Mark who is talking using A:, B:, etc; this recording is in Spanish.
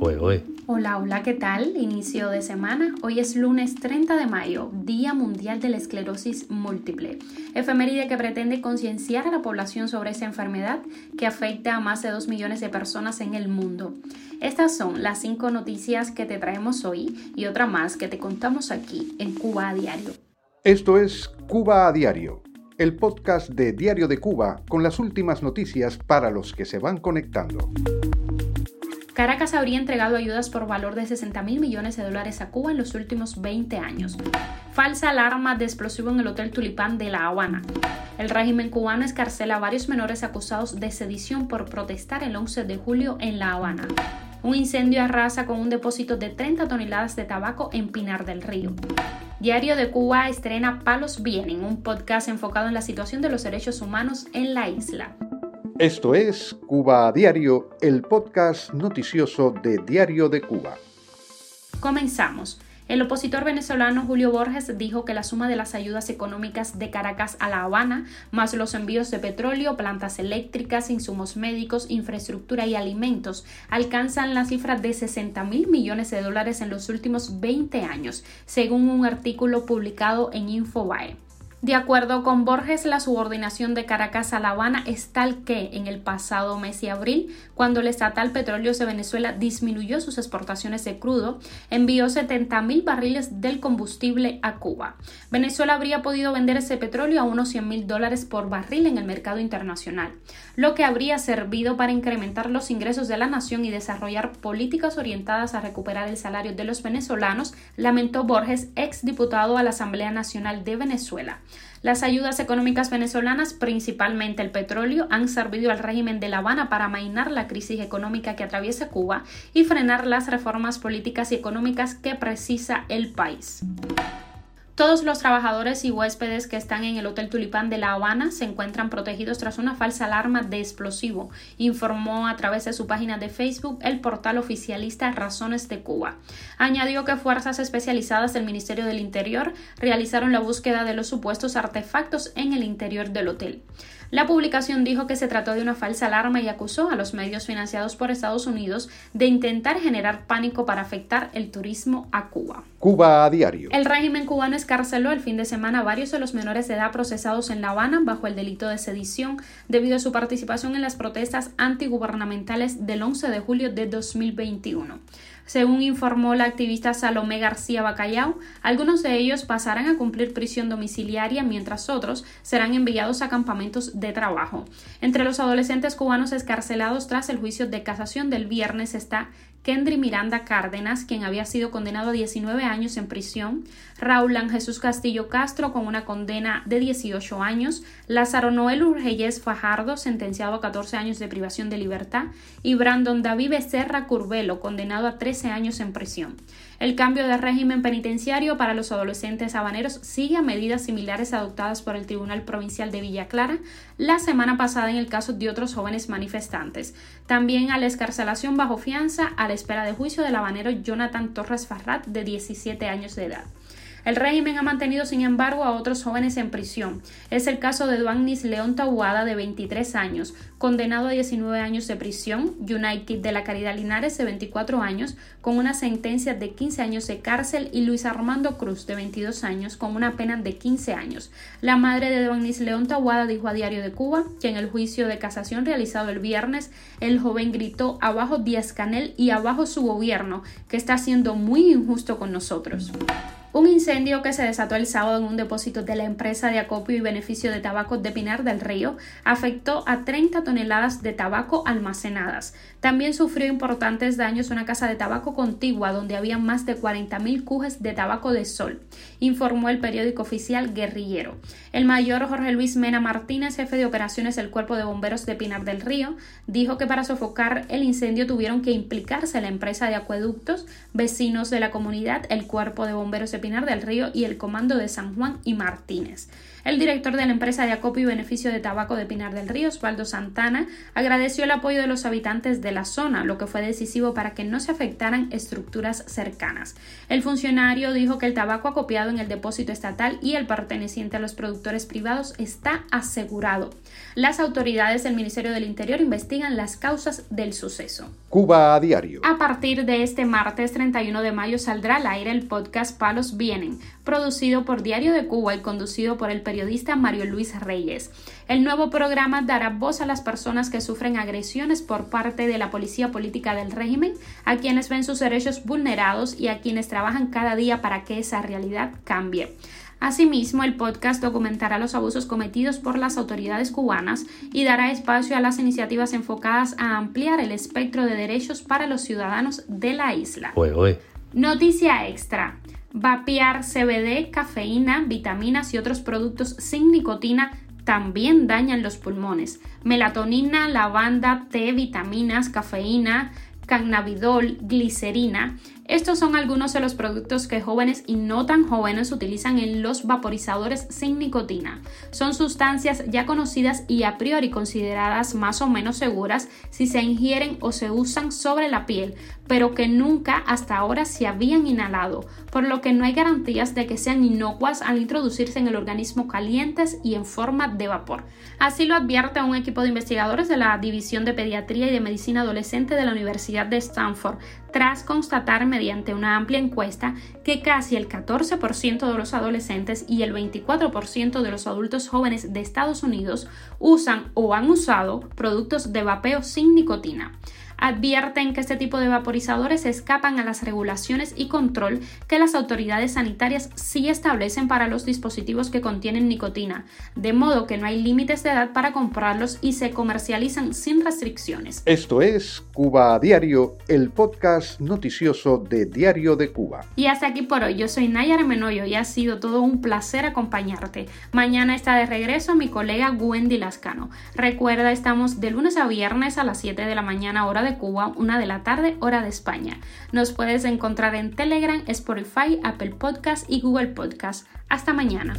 A: Hola, hola, ¿qué tal? Inicio de semana. Hoy es lunes 30 de mayo, Día Mundial de la Esclerosis Múltiple. Efeméride que pretende concienciar a la población sobre esa enfermedad que afecta a más de 2 millones de personas en el mundo. Estas son las cinco noticias que te traemos hoy y otra más que te contamos aquí en Cuba a Diario.
B: Esto es Cuba a Diario, el podcast de Diario de Cuba con las últimas noticias para los que se van conectando.
A: Caracas habría entregado ayudas por valor de 60 mil millones de dólares a Cuba en los últimos 20 años. Falsa alarma de explosivo en el Hotel Tulipán de La Habana. El régimen cubano escarcela a varios menores acusados de sedición por protestar el 11 de julio en La Habana. Un incendio arrasa con un depósito de 30 toneladas de tabaco en Pinar del Río. Diario de Cuba estrena Palos Vienen, un podcast enfocado en la situación de los derechos humanos en la isla.
B: Esto es Cuba a Diario, el podcast noticioso de Diario de Cuba.
A: Comenzamos. El opositor venezolano Julio Borges dijo que la suma de las ayudas económicas de Caracas a La Habana, más los envíos de petróleo, plantas eléctricas, insumos médicos, infraestructura y alimentos, alcanzan la cifra de 60 mil millones de dólares en los últimos 20 años, según un artículo publicado en Infobae. De acuerdo con Borges, la subordinación de Caracas a La Habana es tal que en el pasado mes de abril, cuando el estatal Petróleos de Venezuela disminuyó sus exportaciones de crudo, envió 70 mil barriles del combustible a Cuba. Venezuela habría podido vender ese petróleo a unos 100 mil dólares por barril en el mercado internacional, lo que habría servido para incrementar los ingresos de la nación y desarrollar políticas orientadas a recuperar el salario de los venezolanos, lamentó Borges, ex diputado a la Asamblea Nacional de Venezuela. Las ayudas económicas venezolanas, principalmente el petróleo, han servido al régimen de La Habana para amainar la crisis económica que atraviesa Cuba y frenar las reformas políticas y económicas que precisa el país. Todos los trabajadores y huéspedes que están en el Hotel Tulipán de La Habana se encuentran protegidos tras una falsa alarma de explosivo, informó a través de su página de Facebook el portal oficialista Razones de Cuba. Añadió que fuerzas especializadas del Ministerio del Interior realizaron la búsqueda de los supuestos artefactos en el interior del hotel. La publicación dijo que se trató de una falsa alarma y acusó a los medios financiados por Estados Unidos de intentar generar pánico para afectar el turismo a Cuba.
B: Cuba a diario.
A: El régimen cubano escarceló el fin de semana a varios de los menores de edad procesados en La Habana bajo el delito de sedición debido a su participación en las protestas antigubernamentales del 11 de julio de 2021. Según informó la activista Salomé García Bacallao, algunos de ellos pasarán a cumplir prisión domiciliaria mientras otros serán enviados a campamentos de trabajo. Entre los adolescentes cubanos escarcelados tras el juicio de casación del viernes está Kendry Miranda Cárdenas, quien había sido condenado a 19 años en prisión, Raúl Jesús Castillo Castro con una condena de 18 años, Lázaro Noel Urgeyes Fajardo, sentenciado a 14 años de privación de libertad, y Brandon David Becerra Curvelo, condenado a 13 años en prisión. El cambio de régimen penitenciario para los adolescentes habaneros sigue a medidas similares adoptadas por el Tribunal Provincial de Villa Clara la semana pasada en el caso de otros jóvenes manifestantes. También a la escarcelación bajo fianza a la espera de juicio del habanero Jonathan Torres Farrat de 17 años de edad. El régimen ha mantenido, sin embargo, a otros jóvenes en prisión. Es el caso de Duanis León Tahuada, de 23 años, condenado a 19 años de prisión, United de la Caridad Linares, de 24 años, con una sentencia de 15 años de cárcel, y Luis Armando Cruz, de 22 años, con una pena de 15 años. La madre de Duanis León Tahuada dijo a Diario de Cuba que en el juicio de casación realizado el viernes, el joven gritó abajo Díaz Canel y abajo su gobierno, que está siendo muy injusto con nosotros. Un incendio que se desató el sábado en un depósito de la empresa de acopio y beneficio de tabaco de Pinar del Río afectó a 30 toneladas de tabaco almacenadas. También sufrió importantes daños una casa de tabaco contigua donde había más de 40.000 cujes de tabaco de sol, informó el periódico oficial Guerrillero. El mayor Jorge Luis Mena Martínez, jefe de operaciones del Cuerpo de Bomberos de Pinar del Río, dijo que para sofocar el incendio tuvieron que implicarse la empresa de acueductos, vecinos de la comunidad, el Cuerpo de Bomberos de Pinar del Río y el Comando de San Juan y Martínez. El director de la empresa de acopio y beneficio de tabaco de Pinar del Río, Osvaldo Santana, agradeció el apoyo de los habitantes de la zona, lo que fue decisivo para que no se afectaran estructuras cercanas. El funcionario dijo que el tabaco acopiado en el depósito estatal y el perteneciente a los productores privados está asegurado. Las autoridades del Ministerio del Interior investigan las causas del suceso.
B: Cuba a diario.
A: A partir de este martes 31 de mayo saldrá al aire el podcast Palos Vienen, producido por Diario de Cuba y conducido por el periodista Mario Luis Reyes. El nuevo programa dará voz a las personas que sufren agresiones por parte de la policía política del régimen, a quienes ven sus derechos vulnerados y a quienes trabajan cada día para que esa realidad cambie. Asimismo, el podcast documentará los abusos cometidos por las autoridades cubanas y dará espacio a las iniciativas enfocadas a ampliar el espectro de derechos para los ciudadanos de la isla. Noticia extra. Vapear CBD, cafeína, vitaminas y otros productos sin nicotina también dañan los pulmones. Melatonina, lavanda, té, vitaminas, cafeína, cannabidol, glicerina estos son algunos de los productos que jóvenes y no tan jóvenes utilizan en los vaporizadores sin nicotina. Son sustancias ya conocidas y a priori consideradas más o menos seguras si se ingieren o se usan sobre la piel, pero que nunca hasta ahora se habían inhalado, por lo que no hay garantías de que sean inocuas al introducirse en el organismo calientes y en forma de vapor. Así lo advierte un equipo de investigadores de la División de Pediatría y de Medicina Adolescente de la Universidad de Stanford, tras constatar mediante una amplia encuesta que casi el 14% de los adolescentes y el 24% de los adultos jóvenes de Estados Unidos usan o han usado productos de vapeo sin nicotina advierten que este tipo de vaporizadores escapan a las regulaciones y control que las autoridades sanitarias sí establecen para los dispositivos que contienen nicotina, de modo que no hay límites de edad para comprarlos y se comercializan sin restricciones.
B: Esto es Cuba a Diario, el podcast noticioso de Diario de Cuba.
A: Y hasta aquí por hoy, yo soy Nayara Menoyo y ha sido todo un placer acompañarte. Mañana está de regreso mi colega Wendy Lascano. Recuerda, estamos de lunes a viernes a las 7 de la mañana hora Cuba, una de la tarde, hora de España. Nos puedes encontrar en Telegram, Spotify, Apple Podcast y Google Podcast. Hasta mañana.